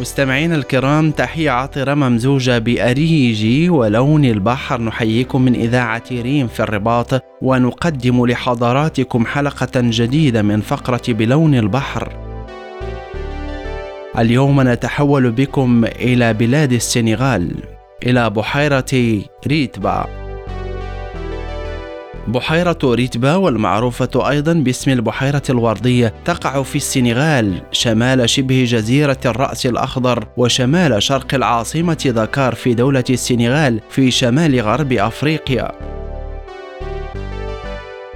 مستمعينا الكرام تحية عطرة ممزوجة بأريج ولون البحر. نحييكم من إذاعة ريم في الرباط ونقدم لحضراتكم حلقة جديدة من فقرة بلون البحر. اليوم نتحول بكم إلى بلاد السنغال إلى بحيرة ريتبا. بحيرة ريتبا والمعروفة أيضا باسم البحيرة الوردية تقع في السنغال شمال شبه جزيرة الرأس الأخضر وشمال شرق العاصمة دكار في دولة السنغال في شمال غرب أفريقيا.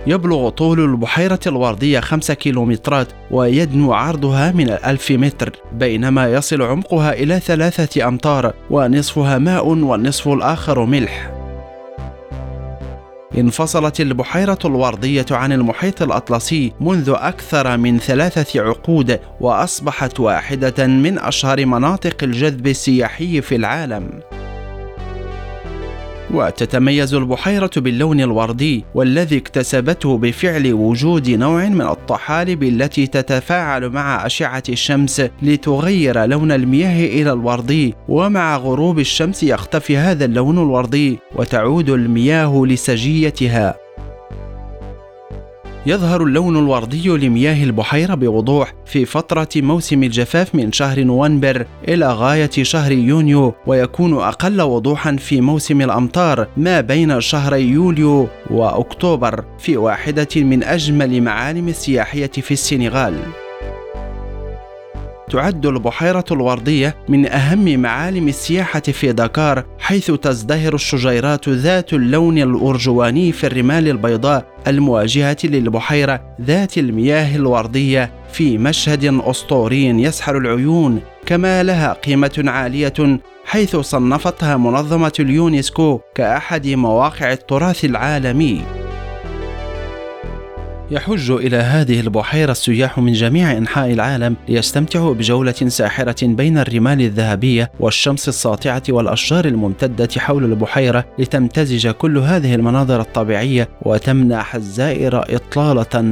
يبلغ طول البحيرة الوردية خمسة كيلومترات ويدنو عرضها من الألف متر بينما يصل عمقها إلى ثلاثة أمتار ونصفها ماء والنصف الآخر ملح. انفصلت البحيرة الوردية عن المحيط الأطلسي منذ أكثر من ثلاثة عقود وأصبحت واحدة من أشهر مناطق الجذب السياحي في العالم. وتتميز البحيرة باللون الوردي والذي اكتسبته بفعل وجود نوع من الطحالب التي تتفاعل مع أشعة الشمس لتغير لون المياه إلى الوردي. ومع غروب الشمس يختفي هذا اللون الوردي وتعود المياه لسجيتها. يظهر اللون الوردي لمياه البحيرة بوضوح في فترة موسم الجفاف من شهر نوفمبر إلى غاية شهر يونيو ويكون أقل وضوحا في موسم الأمطار ما بين شهري يوليو وأكتوبر في واحدة من أجمل معالم السياحية في السنغال. تعد البحيرة الوردية من أهم معالم السياحة في دكار حيث تزدهر الشجيرات ذات اللون الأرجواني في الرمال البيضاء المواجهة للبحيرة ذات المياه الوردية في مشهد أسطوري يسحر العيون كما لها قيمة عالية حيث صنفتها منظمة اليونسكو كأحد مواقع التراث العالمي. يحج إلى هذه البحيرة السياح من جميع أنحاء العالم ليستمتعوا بجولة ساحرة بين الرمال الذهبية والشمس الساطعة والأشجار الممتدة حول البحيرة لتمتزج كل هذه المناظر الطبيعية وتمنح الزائر إطلالة.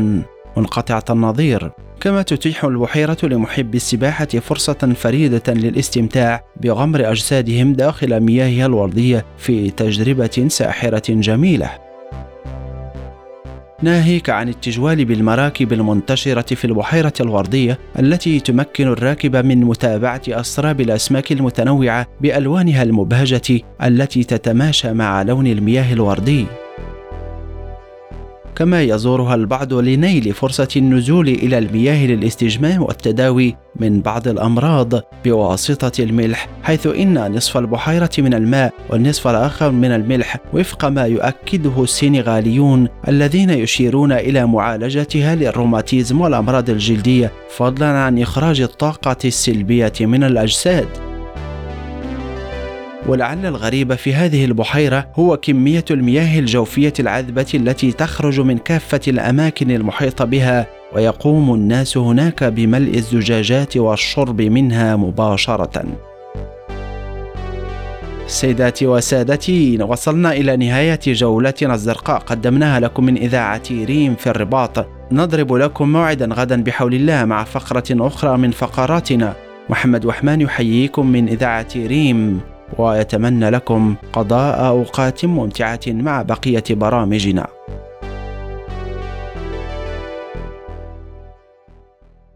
منقطعة النظير. كما تتيح البحيرة لمحبي السباحة فرصة فريدة للاستمتاع بغمر أجسادهم داخل مياهها الوردية في تجربة ساحرة جميلة. ناهيك عن التجوال بالمراكب المنتشرة في البحيرة الوردية التي تمكن الراكب من متابعة أسراب الأسماك المتنوعة بألوانها المبهجة التي تتماشى مع لون المياه الوردي. كما يزورها البعض لنيل فرصة النزول إلى المياه للاستجمام والتداوي من بعض الأمراض بواسطة الملح حيث إن نصف البحيرة من الماء والنصف الآخر من الملح وفق ما يؤكده السنغاليون الذين يشيرون إلى معالجتها للروماتيزم والأمراض الجلدية فضلا عن إخراج الطاقة السلبية من الأجساد. ولعل الغريب في هذه البحيرة هو كمية المياه الجوفية العذبة التي تخرج من كافة الأماكن المحيطة بها ويقوم الناس هناك بملء الزجاجات والشرب منها مباشرة. سيداتي وسادتي وصلنا إلى نهاية جولتنا الزرقاء. قدمناها لكم من إذاعة ريم في الرباط. نضرب لكم موعدا غدا بحول الله مع فقرة أخرى من فقراتنا. محمد وحمان يحييكم من إذاعة ريم ويتمنى لكم قضاء أوقات ممتعه مع بقية برامجنا.